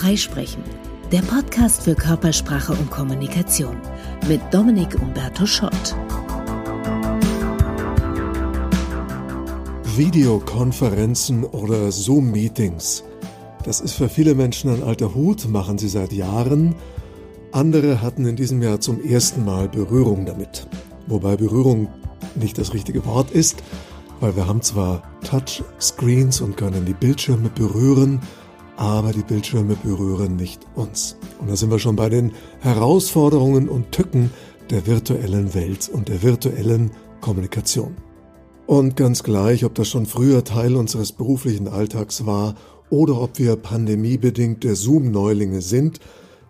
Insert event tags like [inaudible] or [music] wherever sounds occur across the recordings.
Freisprechen, der Podcast für Körpersprache und Kommunikation mit Dominik Umberto Schott. Videokonferenzen oder Zoom-Meetings. Das ist für viele Menschen ein alter Hut, machen sie seit Jahren. Andere hatten in diesem Jahr zum ersten Mal Berührung damit. Wobei Berührung nicht das richtige Wort ist, weil wir haben zwar Touchscreens und können die Bildschirme berühren, aber die Bildschirme berühren nicht uns. Und da sind wir schon bei den Herausforderungen und Tücken der virtuellen Welt und der virtuellen Kommunikation. Und ganz gleich, ob das schon früher Teil unseres beruflichen Alltags war oder ob wir pandemiebedingte Zoom-Neulinge sind,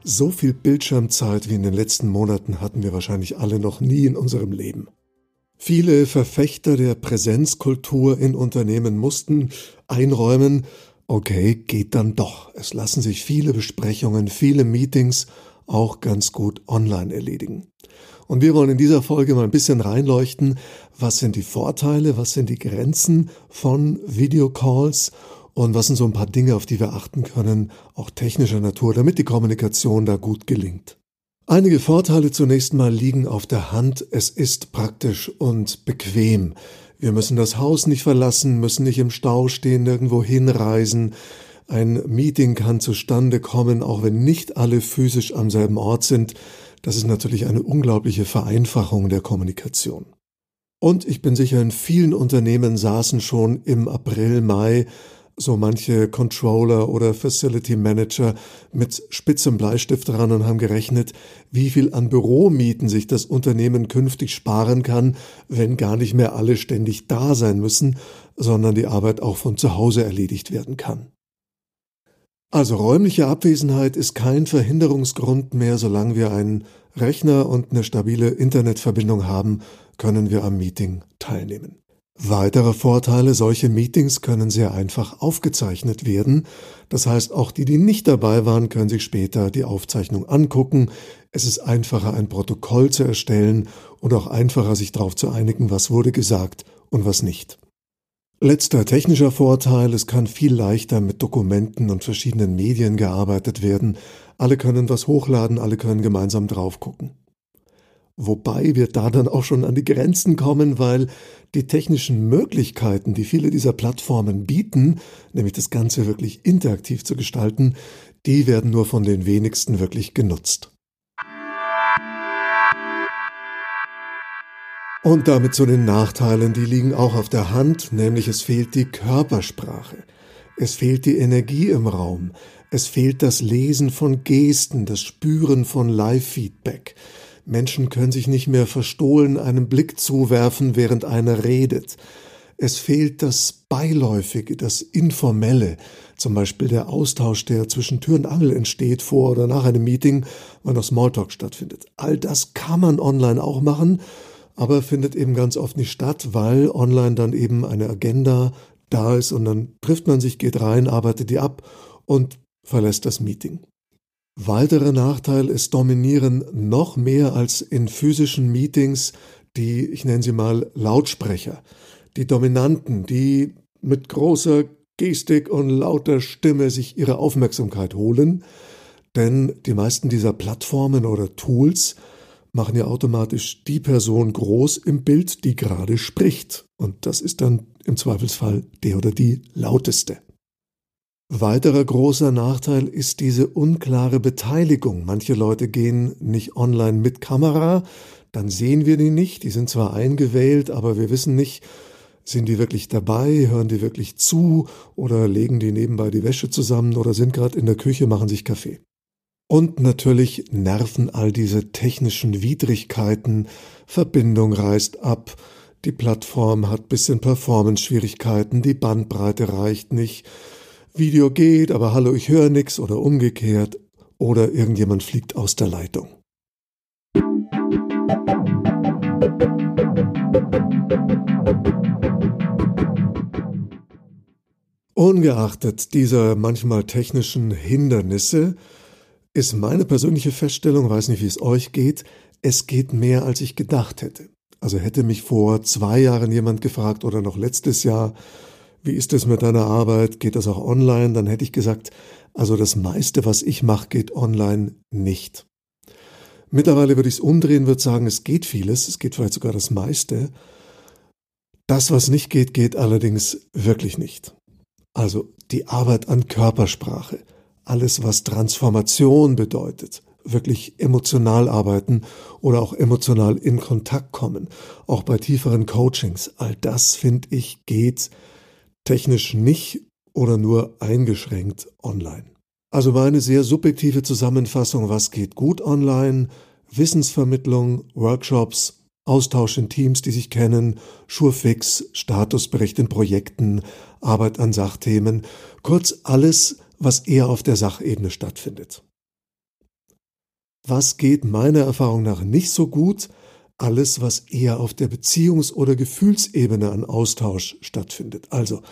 so viel Bildschirmzeit wie in den letzten Monaten hatten wir wahrscheinlich alle noch nie in unserem Leben. Viele Verfechter der Präsenzkultur in Unternehmen mussten einräumen, okay, geht dann doch. Es lassen sich viele Besprechungen, viele Meetings auch ganz gut online erledigen. Und wir wollen in dieser Folge mal ein bisschen reinleuchten, was sind die Vorteile, was sind die Grenzen von Videocalls und was sind so ein paar Dinge, auf die wir achten können, auch technischer Natur, damit die Kommunikation da gut gelingt. Einige Vorteile zunächst mal liegen auf der Hand. Es ist praktisch und bequem. Wir müssen das Haus nicht verlassen, müssen nicht im Stau stehen, nirgendwo hinreisen. Ein Meeting kann zustande kommen, auch wenn nicht alle physisch am selben Ort sind. Das ist natürlich eine unglaubliche Vereinfachung der Kommunikation. Und ich bin sicher, in vielen Unternehmen saßen schon im April, Mai so manche Controller oder Facility Manager mit spitzem Bleistift dran und haben gerechnet, wie viel an Büromieten sich das Unternehmen künftig sparen kann, wenn gar nicht mehr alle ständig da sein müssen, sondern die Arbeit auch von zu Hause erledigt werden kann. Also räumliche Abwesenheit ist kein Verhinderungsgrund mehr, solange wir einen Rechner und eine stabile Internetverbindung haben, können wir am Meeting teilnehmen. Weitere Vorteile, solche Meetings können sehr einfach aufgezeichnet werden. Das heißt, auch die, die nicht dabei waren, können sich später die Aufzeichnung angucken. Es ist einfacher, ein Protokoll zu erstellen und auch einfacher, sich darauf zu einigen, was wurde gesagt und was nicht. Letzter technischer Vorteil, es kann viel leichter mit Dokumenten und verschiedenen Medien gearbeitet werden. Alle können was hochladen, alle können gemeinsam drauf gucken. Wobei wir da dann auch schon an die Grenzen kommen, weil die technischen Möglichkeiten, die viele dieser Plattformen bieten, nämlich das Ganze wirklich interaktiv zu gestalten, die werden nur von den wenigsten wirklich genutzt. Und damit zu den Nachteilen, die liegen auch auf der Hand, nämlich es fehlt die Körpersprache. Es fehlt die Energie im Raum. Es fehlt das Lesen von Gesten, das Spüren von Live-Feedback. Menschen können sich nicht mehr verstohlen einen Blick zuwerfen, während einer redet. Es fehlt das Beiläufige, das Informelle, zum Beispiel der Austausch, der zwischen Tür und Angel entsteht vor oder nach einem Meeting, weil noch Smalltalk stattfindet. All das kann man online auch machen, aber findet eben ganz oft nicht statt, weil online dann eben eine Agenda da ist und dann trifft man sich, geht rein, arbeitet die ab und verlässt das Meeting. Weiterer Nachteil, es dominieren noch mehr als in physischen Meetings die, ich nenne sie mal Lautsprecher, die Dominanten, die mit großer Gestik und lauter Stimme sich ihre Aufmerksamkeit holen, denn die meisten dieser Plattformen oder Tools machen ja automatisch die Person groß im Bild, die gerade spricht. Und das ist dann im Zweifelsfall der oder die lauteste. Weiterer großer Nachteil ist diese unklare Beteiligung. Manche Leute gehen nicht online mit Kamera, dann sehen wir die nicht. Die sind zwar eingewählt, aber wir wissen nicht, sind die wirklich dabei, hören die wirklich zu? Oder legen die nebenbei die Wäsche zusammen oder sind gerade in der Küche, machen sich Kaffee. Und natürlich nerven all diese technischen Widrigkeiten, Verbindung reißt ab, die Plattform hat bisschen Performance-Schwierigkeiten, die Bandbreite reicht nicht, Video geht, aber hallo, ich höre nix oder umgekehrt oder irgendjemand fliegt aus der Leitung. Ungeachtet dieser manchmal technischen Hindernisse ist meine persönliche Feststellung, weiß nicht, wie es euch geht, es geht mehr, als ich gedacht hätte. Also hätte mich vor zwei Jahren jemand gefragt oder noch letztes Jahr, wie ist es mit deiner Arbeit? Geht das auch online? Dann hätte ich gesagt, Also das meiste, was ich mache, geht online nicht. Mittlerweile würde ich es umdrehen, würde sagen, es geht vieles, es geht vielleicht sogar das meiste. Das, was nicht geht, geht allerdings wirklich nicht. Also die Arbeit an Körpersprache, alles, was Transformation bedeutet, wirklich emotional arbeiten oder auch emotional in Kontakt kommen, auch bei tieferen Coachings, all das, finde ich, geht technisch nicht oder nur eingeschränkt online. Also meine sehr subjektive Zusammenfassung, was geht gut online, Wissensvermittlung, Workshops, Austausch in Teams, die sich kennen, Schurfix, Statusbericht in Projekten, Arbeit an Sachthemen, kurz alles, was eher auf der Sachebene stattfindet. Was geht meiner Erfahrung nach nicht so gut? Alles, was eher auf der Beziehungs- oder Gefühlsebene an Austausch stattfindet. Also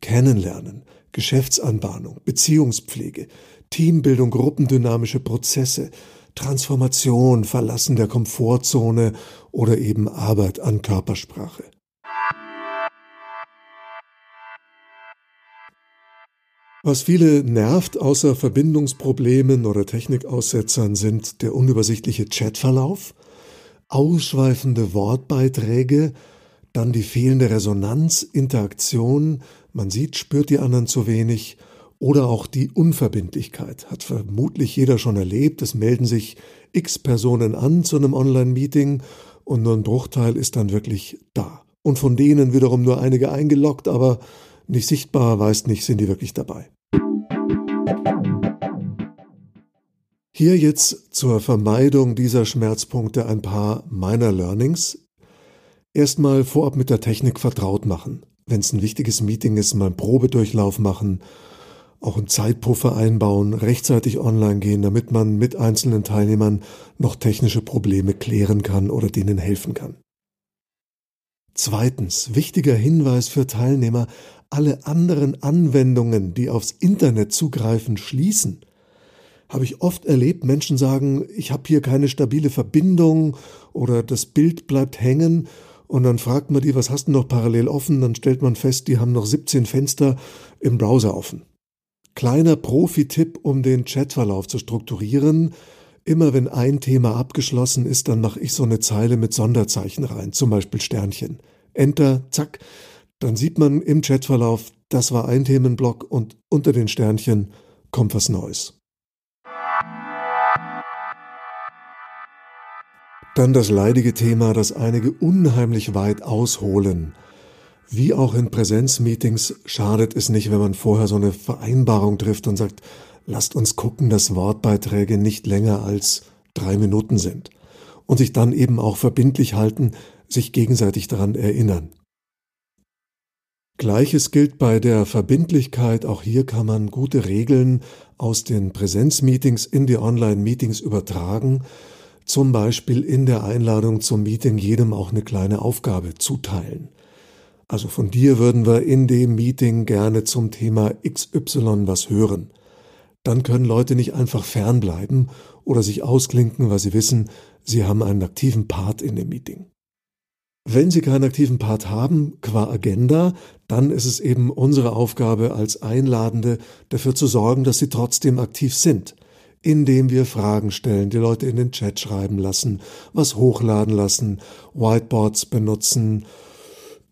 Kennenlernen, Geschäftsanbahnung, Beziehungspflege, Teambildung, gruppendynamische Prozesse, Transformation, Verlassen der Komfortzone oder eben Arbeit an Körpersprache. Was viele nervt, außer Verbindungsproblemen oder Technikaussetzern, sind der unübersichtliche Chatverlauf, ausschweifende Wortbeiträge, dann die fehlende Resonanz, Interaktion, man sieht, spürt die anderen zu wenig oder auch die Unverbindlichkeit. Hat vermutlich jeder schon erlebt. Es melden sich x Personen an zu einem Online-Meeting und nur ein Bruchteil ist dann wirklich da. Und von denen wiederum nur einige eingeloggt, aber nicht sichtbar, weiß nicht, sind die wirklich dabei. Hier jetzt zur Vermeidung dieser Schmerzpunkte ein paar meiner Learnings. Erstmal vorab mit der Technik vertraut machen. Wenn es ein wichtiges Meeting ist, mal einen Probedurchlauf machen, auch einen Zeitpuffer einbauen, rechtzeitig online gehen, damit man mit einzelnen Teilnehmern noch technische Probleme klären kann oder denen helfen kann. Zweitens, wichtiger Hinweis für Teilnehmer, alle anderen Anwendungen, die aufs Internet zugreifen, schließen. Habe ich oft erlebt, Menschen sagen, ich habe hier keine stabile Verbindung oder das Bild bleibt hängen und dann fragt man die, was hast du noch parallel offen? Dann stellt man fest, die haben noch 17 Fenster im Browser offen. Kleiner Profi-Tipp, um den Chatverlauf zu strukturieren. Immer wenn ein Thema abgeschlossen ist, dann mache ich so eine Zeile mit Sonderzeichen rein, zum Beispiel Sternchen. Enter, zack, dann sieht man im Chatverlauf, das war ein Themenblock und unter den Sternchen kommt was Neues. Dann das leidige Thema, das einige unheimlich weit ausholen. Wie auch in Präsenzmeetings schadet es nicht, wenn man vorher so eine Vereinbarung trifft und sagt, lasst uns gucken, dass Wortbeiträge nicht länger als drei Minuten sind. Und sich dann eben auch verbindlich halten, sich gegenseitig daran erinnern. Gleiches gilt bei der Verbindlichkeit. Auch hier kann man gute Regeln aus den Präsenzmeetings in die Online-Meetings übertragen. Zum Beispiel in der Einladung zum Meeting jedem auch eine kleine Aufgabe zuteilen. Also von dir würden wir in dem Meeting gerne zum Thema XY was hören. Dann können Leute nicht einfach fernbleiben oder sich ausklinken, weil sie wissen, sie haben einen aktiven Part in dem Meeting. Wenn Sie keinen aktiven Part haben, qua Agenda, dann ist es eben unsere Aufgabe als Einladende, dafür zu sorgen, dass Sie trotzdem aktiv sind, indem wir Fragen stellen, die Leute in den Chat schreiben lassen, was hochladen lassen, Whiteboards benutzen,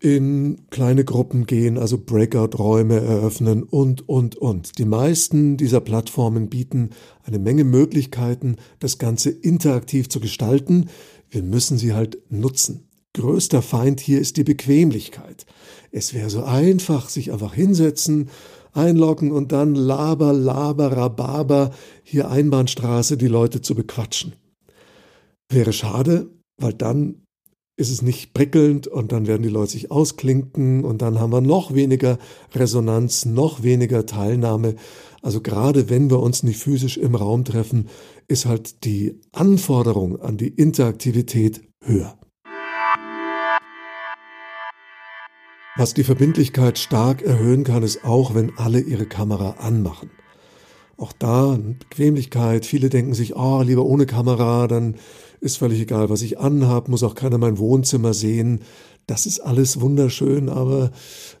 in kleine Gruppen gehen, also Breakout-Räume eröffnen und, und, und. Die meisten dieser Plattformen bieten eine Menge Möglichkeiten, das Ganze interaktiv zu gestalten. Wir müssen sie halt nutzen. Größter Feind hier ist die Bequemlichkeit. Es wäre so einfach, sich einfach hinsetzen, einloggen und dann laber, laber, rababer, hier Einbahnstraße die Leute zu bequatschen. Wäre schade, weil dann ist es nicht prickelnd und dann werden die Leute sich ausklinken und dann haben wir noch weniger Resonanz, noch weniger Teilnahme. Also gerade wenn wir uns nicht physisch im Raum treffen, ist halt die Anforderung an die Interaktivität höher. Was die Verbindlichkeit stark erhöhen kann, ist auch, wenn alle ihre Kamera anmachen. Auch da Bequemlichkeit. Viele denken sich, oh, lieber ohne Kamera, dann ist völlig egal, was ich anhab, muss auch keiner mein Wohnzimmer sehen. Das ist alles wunderschön, aber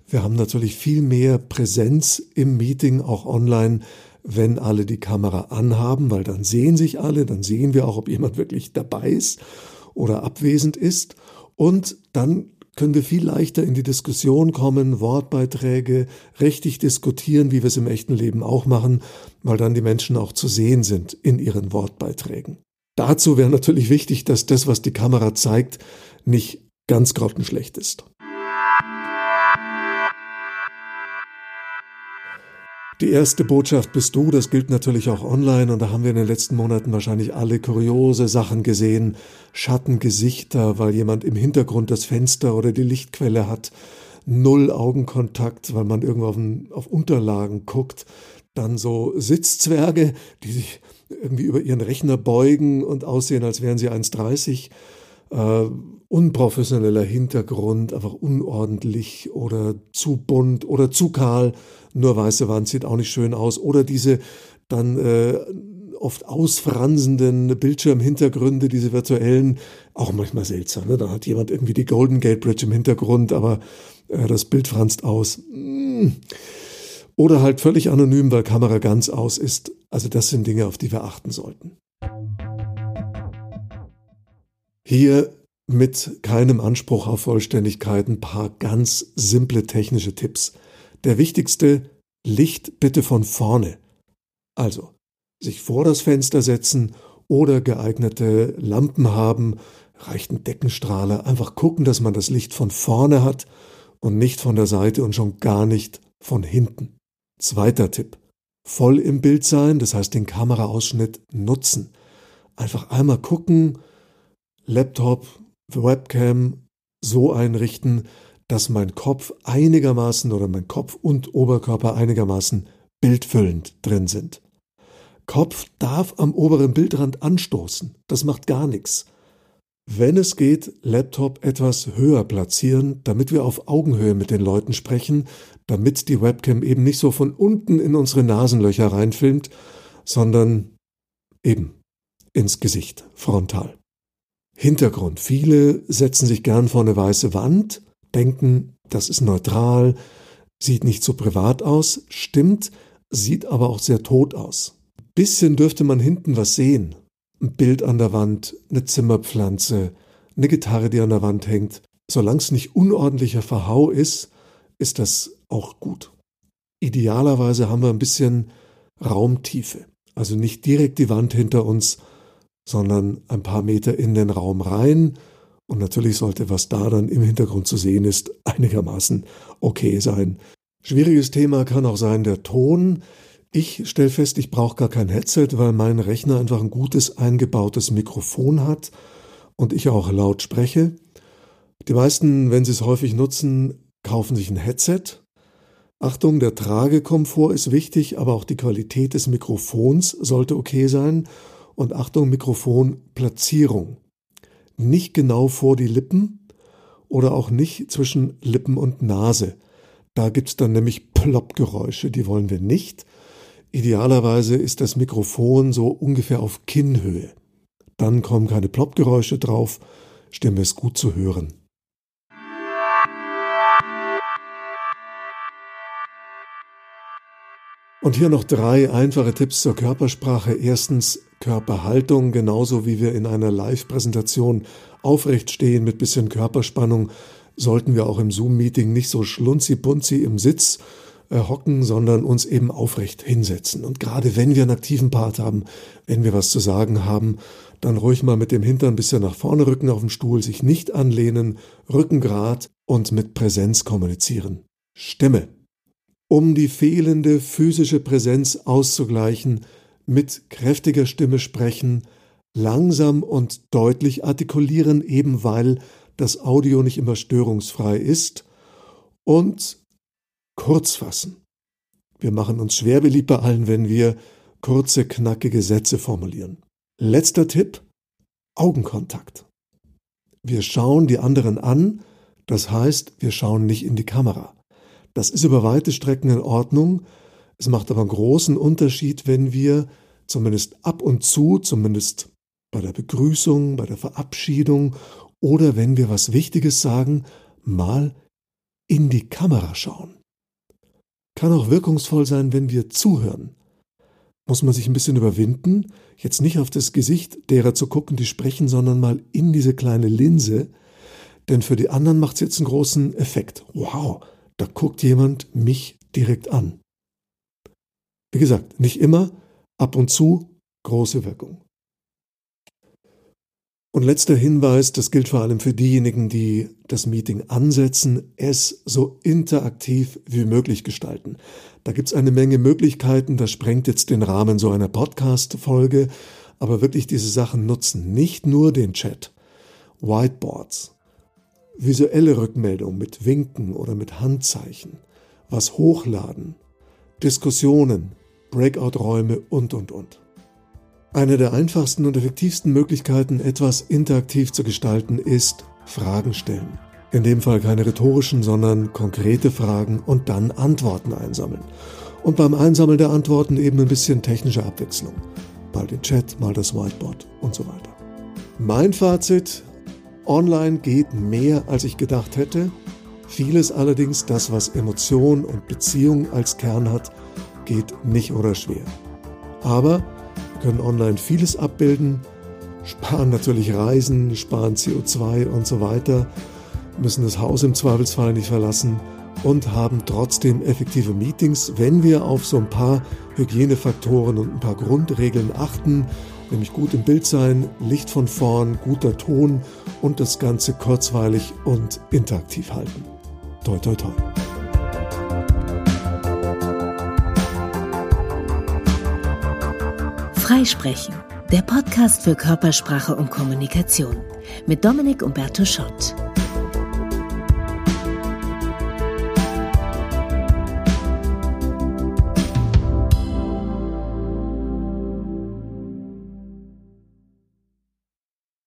wir haben natürlich viel mehr Präsenz im Meeting, auch online, wenn alle die Kamera anhaben, weil dann sehen sich alle, dann sehen wir auch, ob jemand wirklich dabei ist oder abwesend ist. Und dann können wir viel leichter in die Diskussion kommen, Wortbeiträge richtig diskutieren, wie wir es im echten Leben auch machen, weil dann die Menschen auch zu sehen sind in ihren Wortbeiträgen. Dazu wäre natürlich wichtig, dass das, was die Kamera zeigt, nicht ganz grottenschlecht ist. Die erste Botschaft bist du, das gilt natürlich auch online. Und da haben wir in den letzten Monaten wahrscheinlich alle kuriose Sachen gesehen, Schattengesichter, weil jemand im Hintergrund das Fenster oder die Lichtquelle hat, null Augenkontakt, weil man irgendwo auf, auf Unterlagen guckt, dann so Sitzzwerge, die sich irgendwie über ihren Rechner beugen und aussehen, als wären sie 1,30 äh, unprofessioneller Hintergrund, einfach unordentlich oder zu bunt oder zu kahl. Nur weiße Wand sieht auch nicht schön aus. Oder diese dann äh, oft ausfransenden Bildschirmhintergründe, diese virtuellen, auch manchmal seltsam. Ne? Da hat jemand irgendwie die Golden Gate Bridge im Hintergrund, aber äh, das Bild franzt aus. Hm. Oder halt völlig anonym, weil Kamera ganz aus ist. Also das sind Dinge, auf die wir achten sollten. Hier mit keinem Anspruch auf Vollständigkeit ein paar ganz simple technische Tipps. Der wichtigste, Licht bitte von vorne. Also, sich vor das Fenster setzen oder geeignete Lampen haben, reicht ein Deckenstrahler, einfach gucken, dass man das Licht von vorne hat und nicht von der Seite und schon gar nicht von hinten. Zweiter Tipp. Voll im Bild sein, das heißt den Kameraausschnitt nutzen. Einfach einmal gucken, Laptop, Webcam so einrichten, dass mein Kopf einigermaßen oder mein Kopf und Oberkörper einigermaßen bildfüllend drin sind. Kopf darf am oberen Bildrand anstoßen. Das macht gar nichts. Wenn es geht, Laptop etwas höher platzieren, damit wir auf Augenhöhe mit den Leuten sprechen, damit die Webcam eben nicht so von unten in unsere Nasenlöcher reinfilmt, sondern eben ins Gesicht, frontal. Hintergrund. Viele setzen sich gern vor eine weiße Wand, denken, das ist neutral, sieht nicht so privat aus, stimmt, sieht aber auch sehr tot aus. Bisschen dürfte man hinten was sehen. Ein Bild an der Wand, eine Zimmerpflanze, eine Gitarre, die an der Wand hängt. Solange es nicht unordentlicher Verhau ist, ist das auch gut. Idealerweise haben wir ein bisschen Raumtiefe. Also nicht direkt die Wand hinter uns, sondern ein paar Meter in den Raum rein. Und natürlich sollte, was da dann im Hintergrund zu sehen ist, [laughs] einigermaßen okay sein. Schwieriges Thema kann auch sein der Ton. Ich stelle fest, ich brauche gar kein Headset, weil mein Rechner einfach ein gutes eingebautes Mikrofon hat und ich auch laut spreche. Die meisten, wenn sie es häufig nutzen, kaufen sich ein Headset. Achtung, der Tragekomfort ist wichtig, aber auch die Qualität des Mikrofons sollte okay sein und Achtung, Mikrofonplatzierung. Nicht genau vor die Lippen oder auch nicht zwischen Lippen und Nase. Da gibt es dann nämlich Ploppgeräusche, die wollen wir nicht. Idealerweise ist das Mikrofon so ungefähr auf Kinnhöhe. Dann kommen keine Ploppgeräusche drauf, Stimme ist gut zu hören. Und hier noch drei einfache Tipps zur Körpersprache. Erstens Körperhaltung, genauso wie wir in einer Live-Präsentation aufrecht stehen mit bisschen Körperspannung, sollten wir auch im Zoom-Meeting nicht so schlunzi-punzi im Sitz äh, hocken, sondern uns eben aufrecht hinsetzen. Und gerade wenn wir einen aktiven Part haben, wenn wir was zu sagen haben, dann ruhig mal mit dem Hintern ein bisschen nach vorne rücken auf dem Stuhl, sich nicht anlehnen, Rücken grad und mit Präsenz kommunizieren. Stimme um die fehlende physische Präsenz auszugleichen, mit kräftiger Stimme sprechen, langsam und deutlich artikulieren, eben weil das Audio nicht immer störungsfrei ist, und kurz fassen. Wir machen uns schwer beliebt bei allen, wenn wir kurze, knackige Sätze formulieren. Letzter Tipp, Augenkontakt. Wir schauen die anderen an, das heißt, wir schauen nicht in die Kamera. Das ist über weite Strecken in Ordnung. Es macht aber einen großen Unterschied, wenn wir zumindest ab und zu, zumindest bei der Begrüßung, bei der Verabschiedung oder wenn wir was Wichtiges sagen, mal in die Kamera schauen. Kann auch wirkungsvoll sein, wenn wir zuhören. muss man sich ein bisschen überwinden, jetzt nicht auf das Gesicht derer zu gucken, die sprechen, sondern mal in diese kleine Linse. Denn für die anderen macht es jetzt einen großen Effekt. Wow, da guckt jemand mich direkt an. Wie gesagt, nicht immer, ab und zu große Wirkung. Und letzter Hinweis, das gilt vor allem für diejenigen, die das Meeting ansetzen, es so interaktiv wie möglich gestalten. Da gibt's eine Menge Möglichkeiten, das sprengt jetzt den Rahmen so einer Podcast-Folge, aber wirklich diese Sachen nutzen. Nicht nur den Chat, Whiteboards, visuelle Rückmeldung mit Winken oder mit Handzeichen, was hochladen, Diskussionen, Breakout-Räume und, und, und. Eine der einfachsten und effektivsten Möglichkeiten, etwas interaktiv zu gestalten, ist Fragen stellen. In dem Fall keine rhetorischen, sondern konkrete Fragen und dann Antworten einsammeln. Und beim Einsammeln der Antworten eben ein bisschen technische Abwechslung. Mal den Chat, mal das Whiteboard und so weiter. Mein Fazit, online geht mehr, als ich gedacht hätte. Vieles allerdings, das was Emotion und Beziehung als Kern hat, geht nicht oder schwer. Aber können online vieles abbilden, sparen natürlich Reisen, sparen CO2 und so weiter, müssen das Haus im Zweifelsfall nicht verlassen und haben trotzdem effektive Meetings, wenn wir auf so ein paar Hygienefaktoren und ein paar Grundregeln achten, nämlich gut im Bild sein, Licht von vorn, guter Ton und das Ganze kurzweilig und interaktiv halten. Toi, toi, toi. Freisprechen, der Podcast für Körpersprache und Kommunikation mit Dominik Umberto Schott.